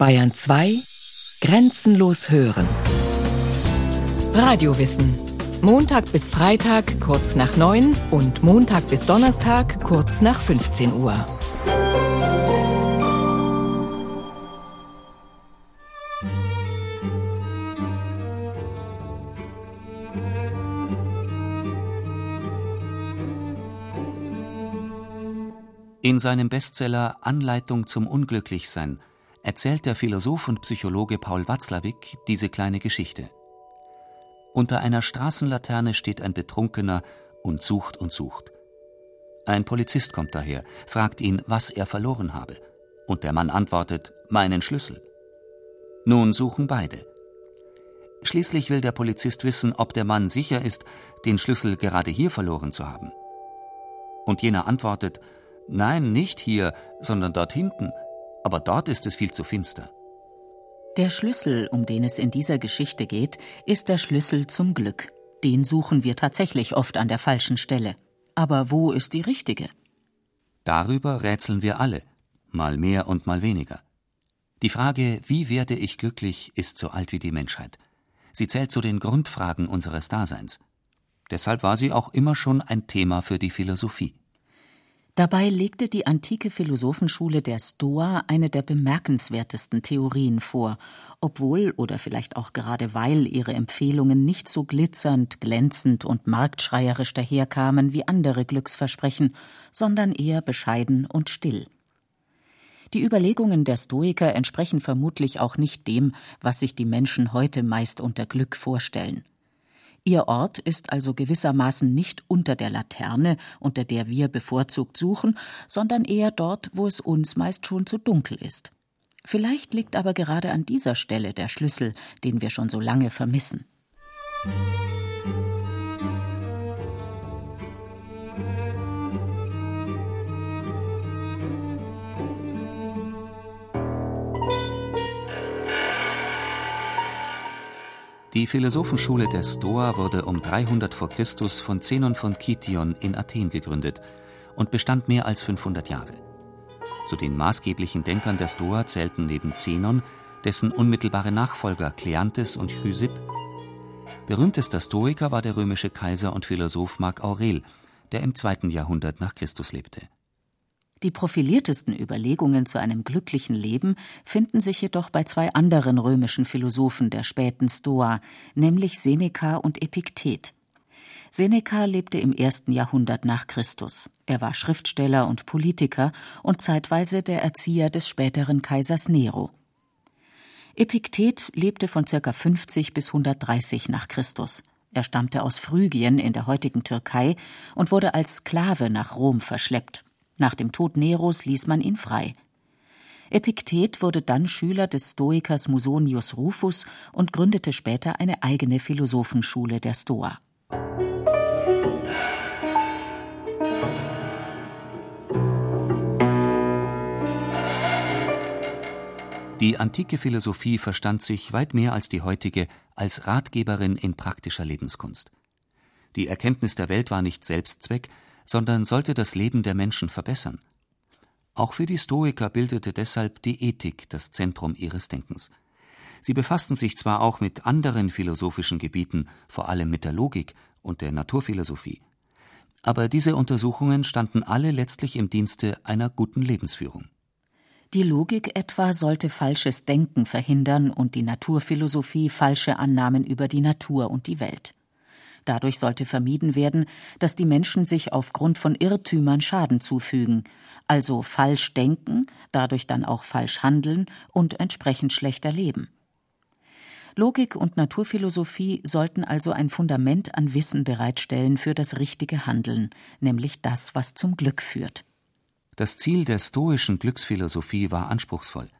Bayern 2 Grenzenlos hören. Radiowissen. Montag bis Freitag kurz nach 9 und Montag bis Donnerstag kurz nach 15 Uhr. In seinem Bestseller Anleitung zum Unglücklichsein erzählt der Philosoph und Psychologe Paul Watzlawick diese kleine Geschichte. Unter einer Straßenlaterne steht ein Betrunkener und sucht und sucht. Ein Polizist kommt daher, fragt ihn, was er verloren habe, und der Mann antwortet, meinen Schlüssel. Nun suchen beide. Schließlich will der Polizist wissen, ob der Mann sicher ist, den Schlüssel gerade hier verloren zu haben. Und jener antwortet, Nein, nicht hier, sondern dort hinten. Aber dort ist es viel zu finster. Der Schlüssel, um den es in dieser Geschichte geht, ist der Schlüssel zum Glück. Den suchen wir tatsächlich oft an der falschen Stelle. Aber wo ist die richtige? Darüber rätseln wir alle, mal mehr und mal weniger. Die Frage, wie werde ich glücklich, ist so alt wie die Menschheit. Sie zählt zu den Grundfragen unseres Daseins. Deshalb war sie auch immer schon ein Thema für die Philosophie. Dabei legte die antike Philosophenschule der Stoa eine der bemerkenswertesten Theorien vor, obwohl oder vielleicht auch gerade weil ihre Empfehlungen nicht so glitzernd, glänzend und marktschreierisch daherkamen wie andere Glücksversprechen, sondern eher bescheiden und still. Die Überlegungen der Stoiker entsprechen vermutlich auch nicht dem, was sich die Menschen heute meist unter Glück vorstellen. Ihr Ort ist also gewissermaßen nicht unter der Laterne, unter der wir bevorzugt suchen, sondern eher dort, wo es uns meist schon zu dunkel ist. Vielleicht liegt aber gerade an dieser Stelle der Schlüssel, den wir schon so lange vermissen. Die Philosophenschule der Stoa wurde um 300 v. Chr. von Zenon von Kition in Athen gegründet und bestand mehr als 500 Jahre. Zu den maßgeblichen Denkern der Stoa zählten neben Zenon dessen unmittelbare Nachfolger Kleanthes und Chrysipp. Berühmtester Stoiker war der römische Kaiser und Philosoph Mark Aurel, der im zweiten Jahrhundert nach Christus lebte. Die profiliertesten Überlegungen zu einem glücklichen Leben finden sich jedoch bei zwei anderen römischen Philosophen der späten Stoa, nämlich Seneca und Epiktet. Seneca lebte im ersten Jahrhundert nach Christus. Er war Schriftsteller und Politiker und zeitweise der Erzieher des späteren Kaisers Nero. Epiktet lebte von ca. 50 bis 130 nach Christus. Er stammte aus Phrygien in der heutigen Türkei und wurde als Sklave nach Rom verschleppt. Nach dem Tod Neros ließ man ihn frei. Epiktet wurde dann Schüler des Stoikers Musonius Rufus und gründete später eine eigene Philosophenschule der Stoa. Die antike Philosophie verstand sich weit mehr als die heutige als Ratgeberin in praktischer Lebenskunst. Die Erkenntnis der Welt war nicht Selbstzweck, sondern sollte das Leben der Menschen verbessern. Auch für die Stoiker bildete deshalb die Ethik das Zentrum ihres Denkens. Sie befassten sich zwar auch mit anderen philosophischen Gebieten, vor allem mit der Logik und der Naturphilosophie, aber diese Untersuchungen standen alle letztlich im Dienste einer guten Lebensführung. Die Logik etwa sollte falsches Denken verhindern und die Naturphilosophie falsche Annahmen über die Natur und die Welt. Dadurch sollte vermieden werden, dass die Menschen sich aufgrund von Irrtümern Schaden zufügen, also falsch denken, dadurch dann auch falsch handeln und entsprechend schlechter leben. Logik und Naturphilosophie sollten also ein Fundament an Wissen bereitstellen für das richtige Handeln, nämlich das, was zum Glück führt. Das Ziel der stoischen Glücksphilosophie war anspruchsvoll.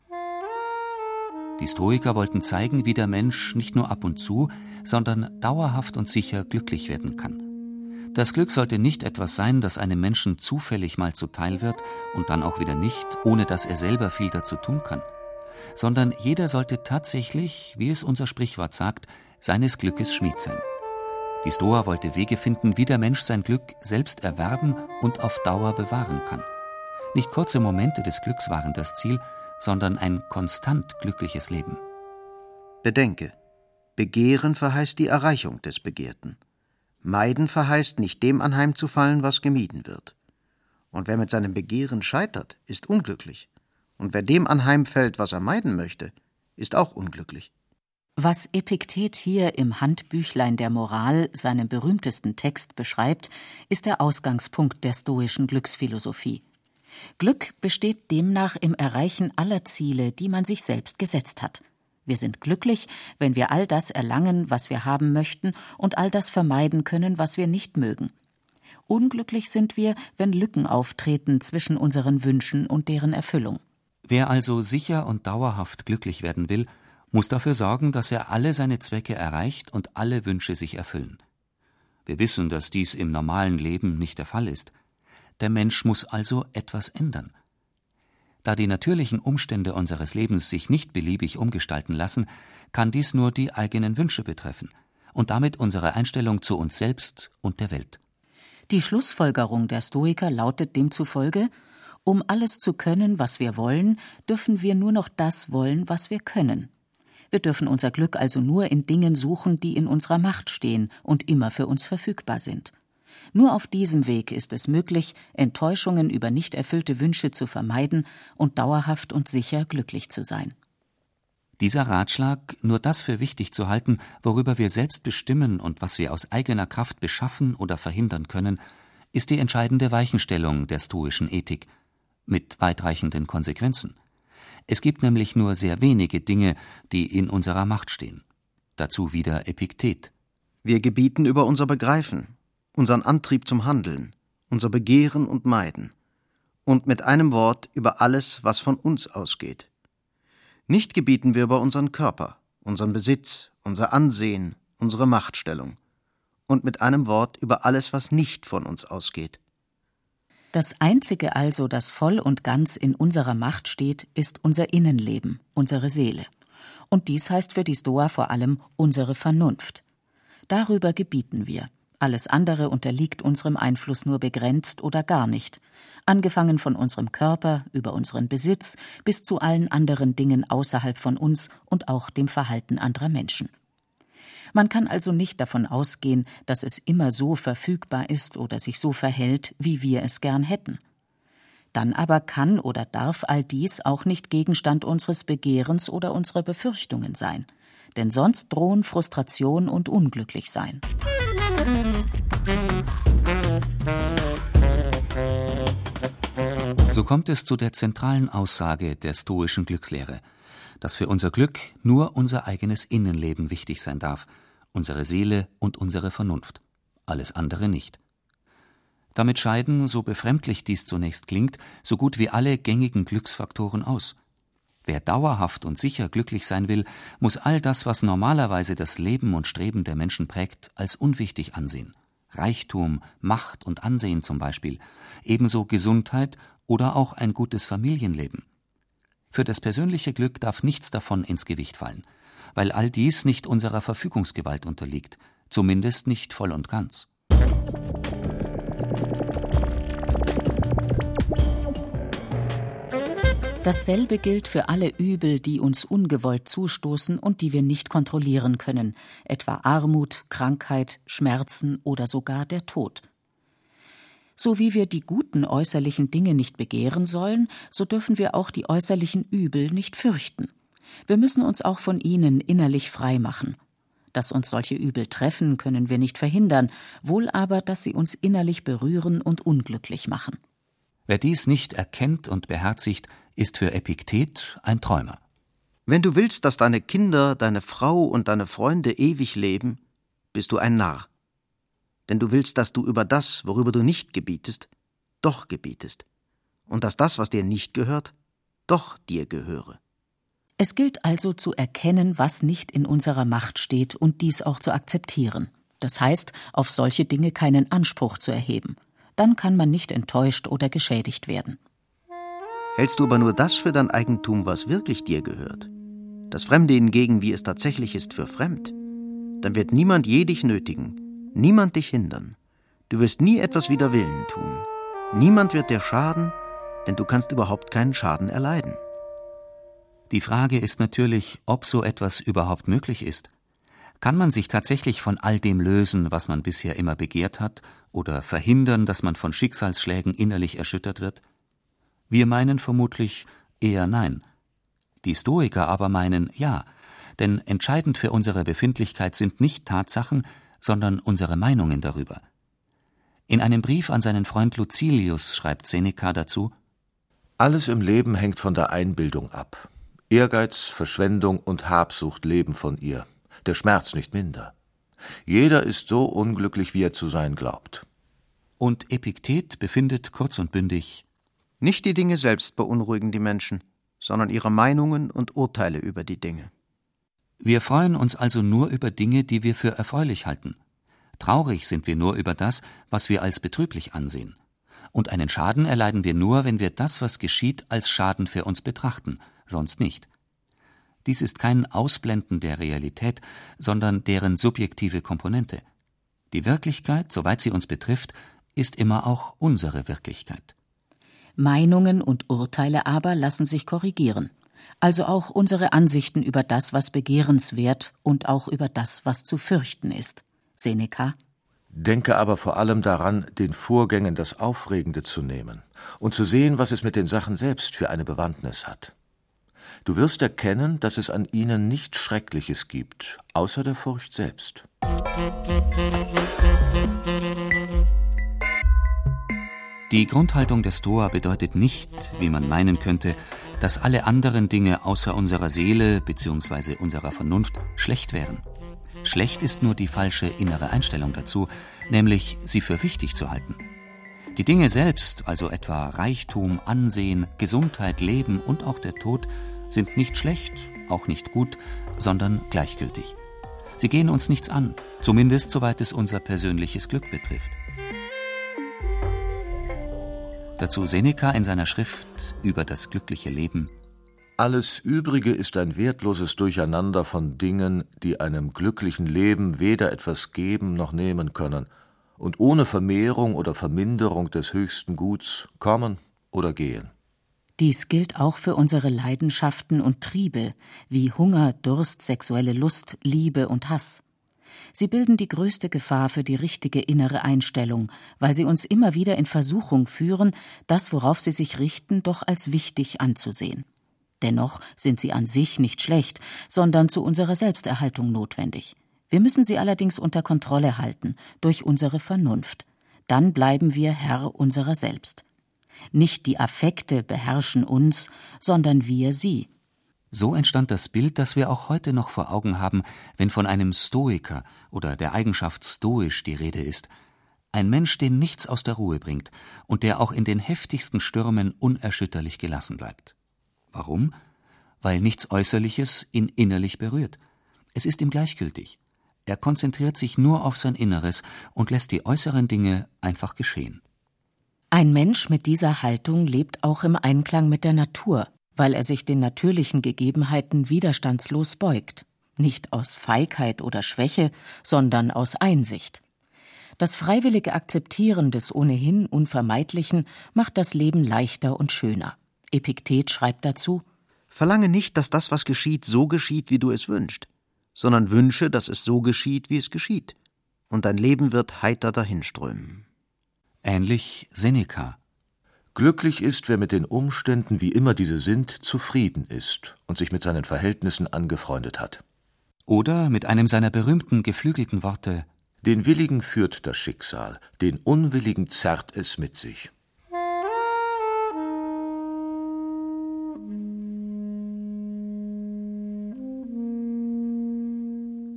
Die Stoiker wollten zeigen, wie der Mensch nicht nur ab und zu, sondern dauerhaft und sicher glücklich werden kann. Das Glück sollte nicht etwas sein, das einem Menschen zufällig mal zuteil wird und dann auch wieder nicht, ohne dass er selber viel dazu tun kann, sondern jeder sollte tatsächlich, wie es unser Sprichwort sagt, seines Glückes Schmied sein. Die Stoa wollte Wege finden, wie der Mensch sein Glück selbst erwerben und auf Dauer bewahren kann. Nicht kurze Momente des Glücks waren das Ziel, sondern ein konstant glückliches Leben. Bedenke, Begehren verheißt die Erreichung des Begehrten. Meiden verheißt nicht dem anheimzufallen, was gemieden wird. Und wer mit seinem Begehren scheitert, ist unglücklich. Und wer dem anheimfällt, was er meiden möchte, ist auch unglücklich. Was Epiktet hier im Handbüchlein der Moral, seinem berühmtesten Text, beschreibt, ist der Ausgangspunkt der stoischen Glücksphilosophie. Glück besteht demnach im Erreichen aller Ziele, die man sich selbst gesetzt hat. Wir sind glücklich, wenn wir all das erlangen, was wir haben möchten, und all das vermeiden können, was wir nicht mögen. Unglücklich sind wir, wenn Lücken auftreten zwischen unseren Wünschen und deren Erfüllung. Wer also sicher und dauerhaft glücklich werden will, muss dafür sorgen, dass er alle seine Zwecke erreicht und alle Wünsche sich erfüllen. Wir wissen, dass dies im normalen Leben nicht der Fall ist. Der Mensch muss also etwas ändern. Da die natürlichen Umstände unseres Lebens sich nicht beliebig umgestalten lassen, kann dies nur die eigenen Wünsche betreffen und damit unsere Einstellung zu uns selbst und der Welt. Die Schlussfolgerung der Stoiker lautet demzufolge Um alles zu können, was wir wollen, dürfen wir nur noch das wollen, was wir können. Wir dürfen unser Glück also nur in Dingen suchen, die in unserer Macht stehen und immer für uns verfügbar sind. Nur auf diesem Weg ist es möglich, Enttäuschungen über nicht erfüllte Wünsche zu vermeiden und dauerhaft und sicher glücklich zu sein. Dieser Ratschlag, nur das für wichtig zu halten, worüber wir selbst bestimmen und was wir aus eigener Kraft beschaffen oder verhindern können, ist die entscheidende Weichenstellung der stoischen Ethik, mit weitreichenden Konsequenzen. Es gibt nämlich nur sehr wenige Dinge, die in unserer Macht stehen. Dazu wieder Epiktet. Wir gebieten über unser Begreifen, unseren Antrieb zum Handeln, unser Begehren und Meiden, und mit einem Wort über alles, was von uns ausgeht. Nicht gebieten wir über unseren Körper, unseren Besitz, unser Ansehen, unsere Machtstellung, und mit einem Wort über alles, was nicht von uns ausgeht. Das Einzige also, das voll und ganz in unserer Macht steht, ist unser Innenleben, unsere Seele. Und dies heißt für die Stoa vor allem unsere Vernunft. Darüber gebieten wir. Alles andere unterliegt unserem Einfluss nur begrenzt oder gar nicht, angefangen von unserem Körper über unseren Besitz bis zu allen anderen Dingen außerhalb von uns und auch dem Verhalten anderer Menschen. Man kann also nicht davon ausgehen, dass es immer so verfügbar ist oder sich so verhält, wie wir es gern hätten. Dann aber kann oder darf all dies auch nicht Gegenstand unseres Begehrens oder unserer Befürchtungen sein, denn sonst drohen Frustration und Unglücklichsein. So kommt es zu der zentralen Aussage der stoischen Glückslehre, dass für unser Glück nur unser eigenes Innenleben wichtig sein darf, unsere Seele und unsere Vernunft, alles andere nicht. Damit scheiden, so befremdlich dies zunächst klingt, so gut wie alle gängigen Glücksfaktoren aus. Wer dauerhaft und sicher glücklich sein will, muss all das, was normalerweise das Leben und Streben der Menschen prägt, als unwichtig ansehen. Reichtum, Macht und Ansehen zum Beispiel, ebenso Gesundheit oder auch ein gutes Familienleben. Für das persönliche Glück darf nichts davon ins Gewicht fallen, weil all dies nicht unserer Verfügungsgewalt unterliegt, zumindest nicht voll und ganz. Dasselbe gilt für alle Übel, die uns ungewollt zustoßen und die wir nicht kontrollieren können, etwa Armut, Krankheit, Schmerzen oder sogar der Tod. So wie wir die guten äußerlichen Dinge nicht begehren sollen, so dürfen wir auch die äußerlichen Übel nicht fürchten. Wir müssen uns auch von ihnen innerlich frei machen. Dass uns solche Übel treffen, können wir nicht verhindern, wohl aber, dass sie uns innerlich berühren und unglücklich machen. Wer dies nicht erkennt und beherzigt, ist für Epiktet ein Träumer. Wenn du willst, dass deine Kinder, deine Frau und deine Freunde ewig leben, bist du ein Narr. Denn du willst, dass du über das, worüber du nicht gebietest, doch gebietest, und dass das, was dir nicht gehört, doch dir gehöre. Es gilt also zu erkennen, was nicht in unserer Macht steht und dies auch zu akzeptieren. Das heißt, auf solche Dinge keinen Anspruch zu erheben. Dann kann man nicht enttäuscht oder geschädigt werden. Hältst du aber nur das für dein Eigentum, was wirklich dir gehört, das Fremde hingegen, wie es tatsächlich ist, für fremd, dann wird niemand je dich nötigen, niemand dich hindern. Du wirst nie etwas wider Willen tun. Niemand wird dir schaden, denn du kannst überhaupt keinen Schaden erleiden. Die Frage ist natürlich, ob so etwas überhaupt möglich ist. Kann man sich tatsächlich von all dem lösen, was man bisher immer begehrt hat, oder verhindern, dass man von Schicksalsschlägen innerlich erschüttert wird? Wir meinen vermutlich eher nein. Die Stoiker aber meinen ja, denn entscheidend für unsere Befindlichkeit sind nicht Tatsachen, sondern unsere Meinungen darüber. In einem Brief an seinen Freund Lucilius schreibt Seneca dazu Alles im Leben hängt von der Einbildung ab. Ehrgeiz, Verschwendung und Habsucht leben von ihr, der Schmerz nicht minder. Jeder ist so unglücklich, wie er zu sein glaubt. Und Epiktet befindet kurz und bündig Nicht die Dinge selbst beunruhigen die Menschen, sondern ihre Meinungen und Urteile über die Dinge. Wir freuen uns also nur über Dinge, die wir für erfreulich halten. Traurig sind wir nur über das, was wir als betrüblich ansehen. Und einen Schaden erleiden wir nur, wenn wir das, was geschieht, als Schaden für uns betrachten, sonst nicht. Dies ist kein Ausblenden der Realität, sondern deren subjektive Komponente. Die Wirklichkeit, soweit sie uns betrifft, ist immer auch unsere Wirklichkeit. Meinungen und Urteile aber lassen sich korrigieren. Also auch unsere Ansichten über das, was begehrenswert und auch über das, was zu fürchten ist. Seneca. Denke aber vor allem daran, den Vorgängen das Aufregende zu nehmen und zu sehen, was es mit den Sachen selbst für eine Bewandtnis hat. Du wirst erkennen, dass es an ihnen nichts Schreckliches gibt, außer der Furcht selbst. Die Grundhaltung der Stoa bedeutet nicht, wie man meinen könnte, dass alle anderen Dinge außer unserer Seele bzw. unserer Vernunft schlecht wären. Schlecht ist nur die falsche innere Einstellung dazu, nämlich sie für wichtig zu halten. Die Dinge selbst, also etwa Reichtum, Ansehen, Gesundheit, Leben und auch der Tod, sind nicht schlecht, auch nicht gut, sondern gleichgültig. Sie gehen uns nichts an, zumindest soweit es unser persönliches Glück betrifft. Dazu Seneca in seiner Schrift über das glückliche Leben. Alles Übrige ist ein wertloses Durcheinander von Dingen, die einem glücklichen Leben weder etwas geben noch nehmen können und ohne Vermehrung oder Verminderung des höchsten Guts kommen oder gehen. Dies gilt auch für unsere Leidenschaften und Triebe wie Hunger, Durst, sexuelle Lust, Liebe und Hass. Sie bilden die größte Gefahr für die richtige innere Einstellung, weil sie uns immer wieder in Versuchung führen, das, worauf sie sich richten, doch als wichtig anzusehen. Dennoch sind sie an sich nicht schlecht, sondern zu unserer Selbsterhaltung notwendig. Wir müssen sie allerdings unter Kontrolle halten, durch unsere Vernunft. Dann bleiben wir Herr unserer selbst. Nicht die Affekte beherrschen uns, sondern wir sie. So entstand das Bild, das wir auch heute noch vor Augen haben, wenn von einem Stoiker oder der Eigenschaft stoisch die Rede ist. Ein Mensch, den nichts aus der Ruhe bringt und der auch in den heftigsten Stürmen unerschütterlich gelassen bleibt. Warum? Weil nichts Äußerliches ihn innerlich berührt. Es ist ihm gleichgültig. Er konzentriert sich nur auf sein Inneres und lässt die äußeren Dinge einfach geschehen. Ein Mensch mit dieser Haltung lebt auch im Einklang mit der Natur, weil er sich den natürlichen Gegebenheiten widerstandslos beugt, nicht aus Feigheit oder Schwäche, sondern aus Einsicht. Das freiwillige Akzeptieren des ohnehin Unvermeidlichen macht das Leben leichter und schöner. Epiktet schreibt dazu Verlange nicht, dass das, was geschieht, so geschieht, wie du es wünschst, sondern wünsche, dass es so geschieht, wie es geschieht, und dein Leben wird heiter dahinströmen. Ähnlich Seneca. Glücklich ist, wer mit den Umständen, wie immer diese sind, zufrieden ist und sich mit seinen Verhältnissen angefreundet hat. Oder mit einem seiner berühmten geflügelten Worte Den Willigen führt das Schicksal, den Unwilligen zerrt es mit sich.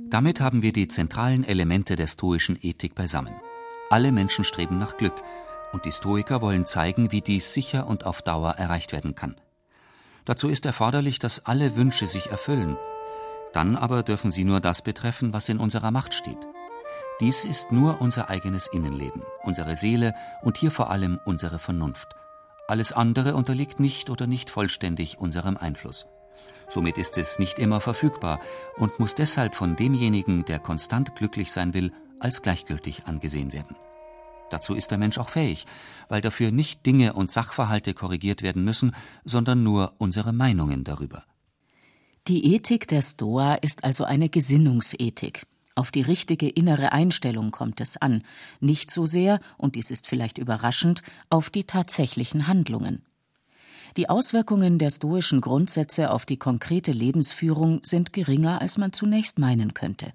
Damit haben wir die zentralen Elemente der stoischen Ethik beisammen. Alle Menschen streben nach Glück, und die Stoiker wollen zeigen, wie dies sicher und auf Dauer erreicht werden kann. Dazu ist erforderlich, dass alle Wünsche sich erfüllen. Dann aber dürfen sie nur das betreffen, was in unserer Macht steht. Dies ist nur unser eigenes Innenleben, unsere Seele und hier vor allem unsere Vernunft. Alles andere unterliegt nicht oder nicht vollständig unserem Einfluss. Somit ist es nicht immer verfügbar und muss deshalb von demjenigen, der konstant glücklich sein will, als gleichgültig angesehen werden. Dazu ist der Mensch auch fähig, weil dafür nicht Dinge und Sachverhalte korrigiert werden müssen, sondern nur unsere Meinungen darüber. Die Ethik der Stoa ist also eine Gesinnungsethik. Auf die richtige innere Einstellung kommt es an, nicht so sehr, und dies ist vielleicht überraschend, auf die tatsächlichen Handlungen. Die Auswirkungen der stoischen Grundsätze auf die konkrete Lebensführung sind geringer, als man zunächst meinen könnte.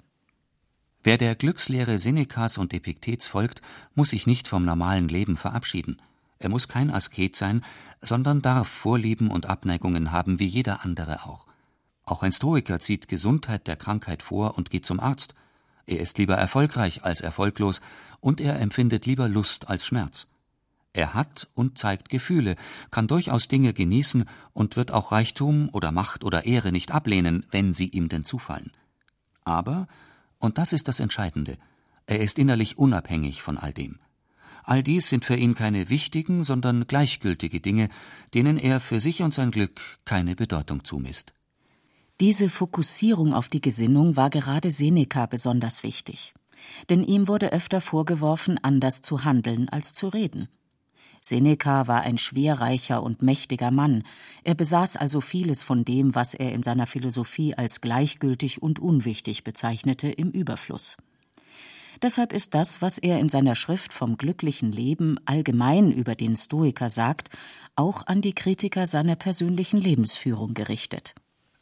Wer der Glückslehre Senecas und Epiktets folgt, muss sich nicht vom normalen Leben verabschieden. Er muss kein Asket sein, sondern darf Vorlieben und Abneigungen haben wie jeder andere auch. Auch ein Stoiker zieht Gesundheit der Krankheit vor und geht zum Arzt. Er ist lieber erfolgreich als erfolglos und er empfindet lieber Lust als Schmerz. Er hat und zeigt Gefühle, kann durchaus Dinge genießen und wird auch Reichtum oder Macht oder Ehre nicht ablehnen, wenn sie ihm denn zufallen. Aber und das ist das Entscheidende. Er ist innerlich unabhängig von all dem. All dies sind für ihn keine wichtigen, sondern gleichgültige Dinge, denen er für sich und sein Glück keine Bedeutung zumisst. Diese Fokussierung auf die Gesinnung war gerade Seneca besonders wichtig. Denn ihm wurde öfter vorgeworfen, anders zu handeln als zu reden. Seneca war ein schwerreicher und mächtiger Mann, er besaß also vieles von dem, was er in seiner Philosophie als gleichgültig und unwichtig bezeichnete, im Überfluss. Deshalb ist das, was er in seiner Schrift vom glücklichen Leben allgemein über den Stoiker sagt, auch an die Kritiker seiner persönlichen Lebensführung gerichtet.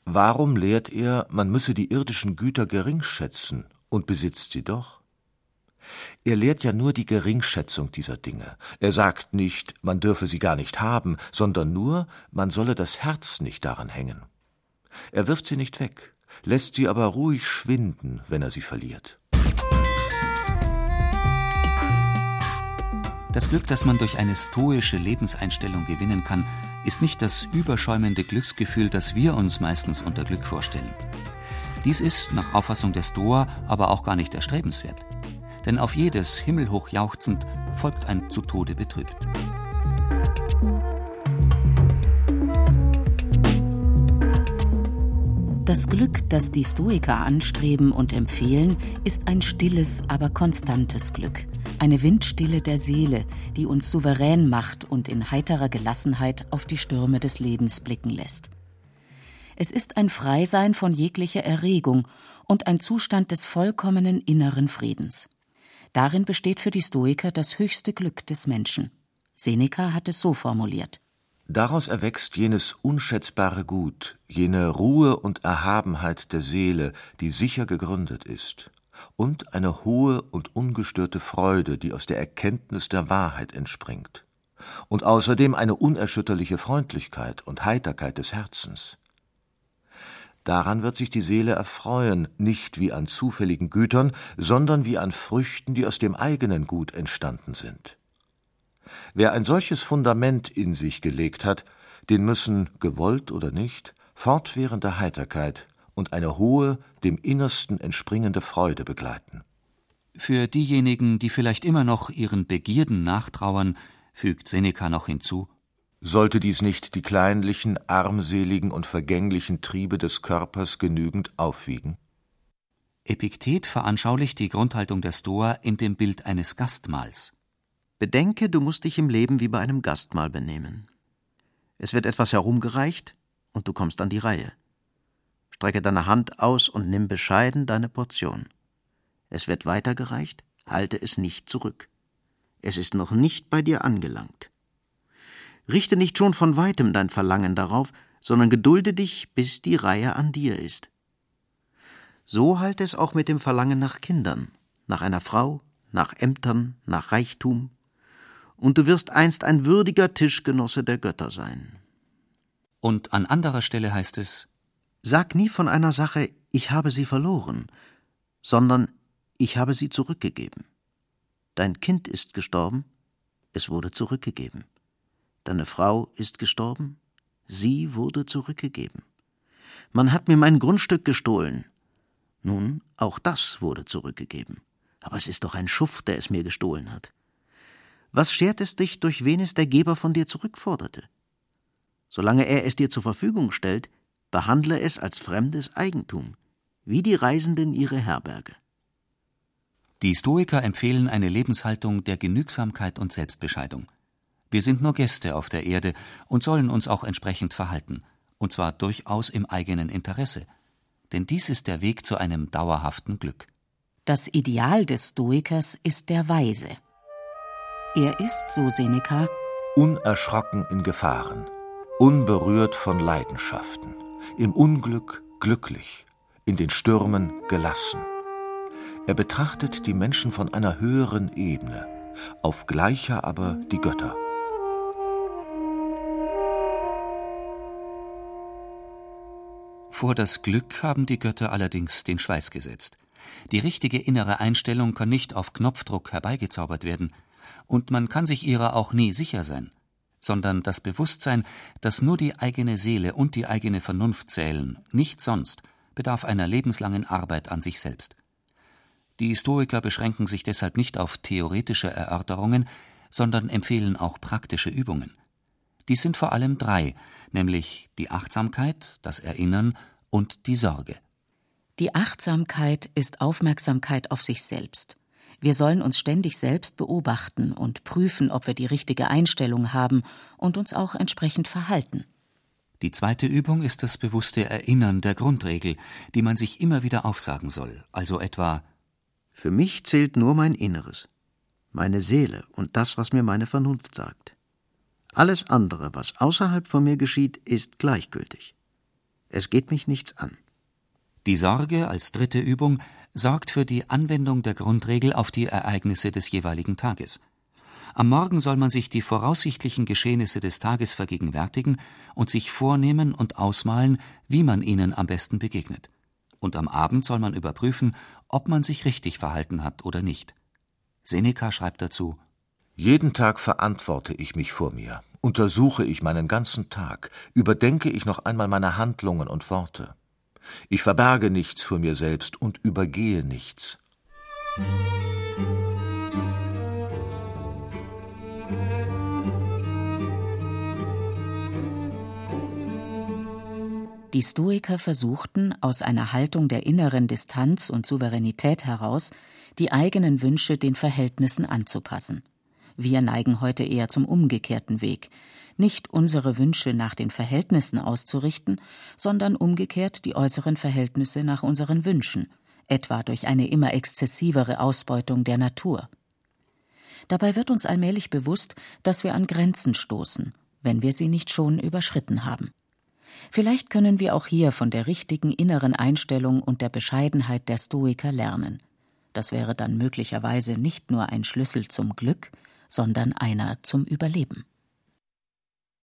Warum lehrt er, man müsse die irdischen Güter gering schätzen und besitzt sie doch? Er lehrt ja nur die Geringschätzung dieser Dinge. Er sagt nicht, man dürfe sie gar nicht haben, sondern nur, man solle das Herz nicht daran hängen. Er wirft sie nicht weg, lässt sie aber ruhig schwinden, wenn er sie verliert. Das Glück, das man durch eine stoische Lebenseinstellung gewinnen kann, ist nicht das überschäumende Glücksgefühl, das wir uns meistens unter Glück vorstellen. Dies ist, nach Auffassung der Stoa, aber auch gar nicht erstrebenswert denn auf jedes himmelhoch jauchzend folgt ein zu Tode betrübt. Das Glück, das die Stoiker anstreben und empfehlen, ist ein stilles, aber konstantes Glück, eine Windstille der Seele, die uns souverän macht und in heiterer Gelassenheit auf die Stürme des Lebens blicken lässt. Es ist ein Freisein von jeglicher Erregung und ein Zustand des vollkommenen inneren Friedens. Darin besteht für die Stoiker das höchste Glück des Menschen. Seneca hat es so formuliert. Daraus erwächst jenes unschätzbare Gut, jene Ruhe und Erhabenheit der Seele, die sicher gegründet ist, und eine hohe und ungestörte Freude, die aus der Erkenntnis der Wahrheit entspringt, und außerdem eine unerschütterliche Freundlichkeit und Heiterkeit des Herzens. Daran wird sich die Seele erfreuen, nicht wie an zufälligen Gütern, sondern wie an Früchten, die aus dem eigenen Gut entstanden sind. Wer ein solches Fundament in sich gelegt hat, den müssen, gewollt oder nicht, fortwährende Heiterkeit und eine hohe, dem Innersten entspringende Freude begleiten. Für diejenigen, die vielleicht immer noch ihren Begierden nachtrauern, fügt Seneca noch hinzu, sollte dies nicht die kleinlichen, armseligen und vergänglichen Triebe des Körpers genügend aufwiegen? Epiktet veranschaulicht die Grundhaltung der Stoa in dem Bild eines Gastmahls. Bedenke, du musst dich im Leben wie bei einem Gastmahl benehmen. Es wird etwas herumgereicht und du kommst an die Reihe. Strecke deine Hand aus und nimm bescheiden deine Portion. Es wird weitergereicht, halte es nicht zurück. Es ist noch nicht bei dir angelangt. Richte nicht schon von weitem dein Verlangen darauf, sondern gedulde dich, bis die Reihe an dir ist. So halt es auch mit dem Verlangen nach Kindern, nach einer Frau, nach Ämtern, nach Reichtum, und du wirst einst ein würdiger Tischgenosse der Götter sein. Und an anderer Stelle heißt es Sag nie von einer Sache, ich habe sie verloren, sondern ich habe sie zurückgegeben. Dein Kind ist gestorben, es wurde zurückgegeben. Deine Frau ist gestorben, sie wurde zurückgegeben. Man hat mir mein Grundstück gestohlen. Nun, auch das wurde zurückgegeben. Aber es ist doch ein Schuft, der es mir gestohlen hat. Was schert es dich, durch wen es der Geber von dir zurückforderte? Solange er es dir zur Verfügung stellt, behandle es als fremdes Eigentum, wie die Reisenden ihre Herberge. Die Stoiker empfehlen eine Lebenshaltung der Genügsamkeit und Selbstbescheidung. Wir sind nur Gäste auf der Erde und sollen uns auch entsprechend verhalten. und zwar durchaus im eigenen Interesse, denn dies ist der Weg zu einem dauerhaften Glück. Das Ideal des Stoikers ist der Weise. Er ist, so Seneca, unerschrocken in Gefahren, unberührt von Leidenschaften, im Unglück glücklich, in den Stürmen gelassen. Er betrachtet die Menschen von einer höheren Ebene, auf gleicher aber die Götter. Vor das Glück haben die Götter allerdings den Schweiß gesetzt. Die richtige innere Einstellung kann nicht auf Knopfdruck herbeigezaubert werden, und man kann sich ihrer auch nie sicher sein, sondern das Bewusstsein, dass nur die eigene Seele und die eigene Vernunft zählen, nicht sonst, bedarf einer lebenslangen Arbeit an sich selbst. Die Stoiker beschränken sich deshalb nicht auf theoretische Erörterungen, sondern empfehlen auch praktische Übungen. Dies sind vor allem drei, nämlich die Achtsamkeit, das Erinnern und die Sorge. Die Achtsamkeit ist Aufmerksamkeit auf sich selbst. Wir sollen uns ständig selbst beobachten und prüfen, ob wir die richtige Einstellung haben und uns auch entsprechend verhalten. Die zweite Übung ist das bewusste Erinnern der Grundregel, die man sich immer wieder aufsagen soll, also etwa Für mich zählt nur mein Inneres, meine Seele und das, was mir meine Vernunft sagt. Alles andere, was außerhalb von mir geschieht, ist gleichgültig. Es geht mich nichts an. Die Sorge als dritte Übung sorgt für die Anwendung der Grundregel auf die Ereignisse des jeweiligen Tages. Am Morgen soll man sich die voraussichtlichen Geschehnisse des Tages vergegenwärtigen und sich vornehmen und ausmalen, wie man ihnen am besten begegnet. Und am Abend soll man überprüfen, ob man sich richtig verhalten hat oder nicht. Seneca schreibt dazu Jeden Tag verantworte ich mich vor mir, untersuche ich meinen ganzen Tag, überdenke ich noch einmal meine Handlungen und Worte. Ich verberge nichts vor mir selbst und übergehe nichts. Die Stoiker versuchten, aus einer Haltung der inneren Distanz und Souveränität heraus, die eigenen Wünsche den Verhältnissen anzupassen. Wir neigen heute eher zum umgekehrten Weg, nicht unsere Wünsche nach den Verhältnissen auszurichten, sondern umgekehrt die äußeren Verhältnisse nach unseren Wünschen, etwa durch eine immer exzessivere Ausbeutung der Natur. Dabei wird uns allmählich bewusst, dass wir an Grenzen stoßen, wenn wir sie nicht schon überschritten haben. Vielleicht können wir auch hier von der richtigen inneren Einstellung und der Bescheidenheit der Stoiker lernen. Das wäre dann möglicherweise nicht nur ein Schlüssel zum Glück, sondern einer zum Überleben.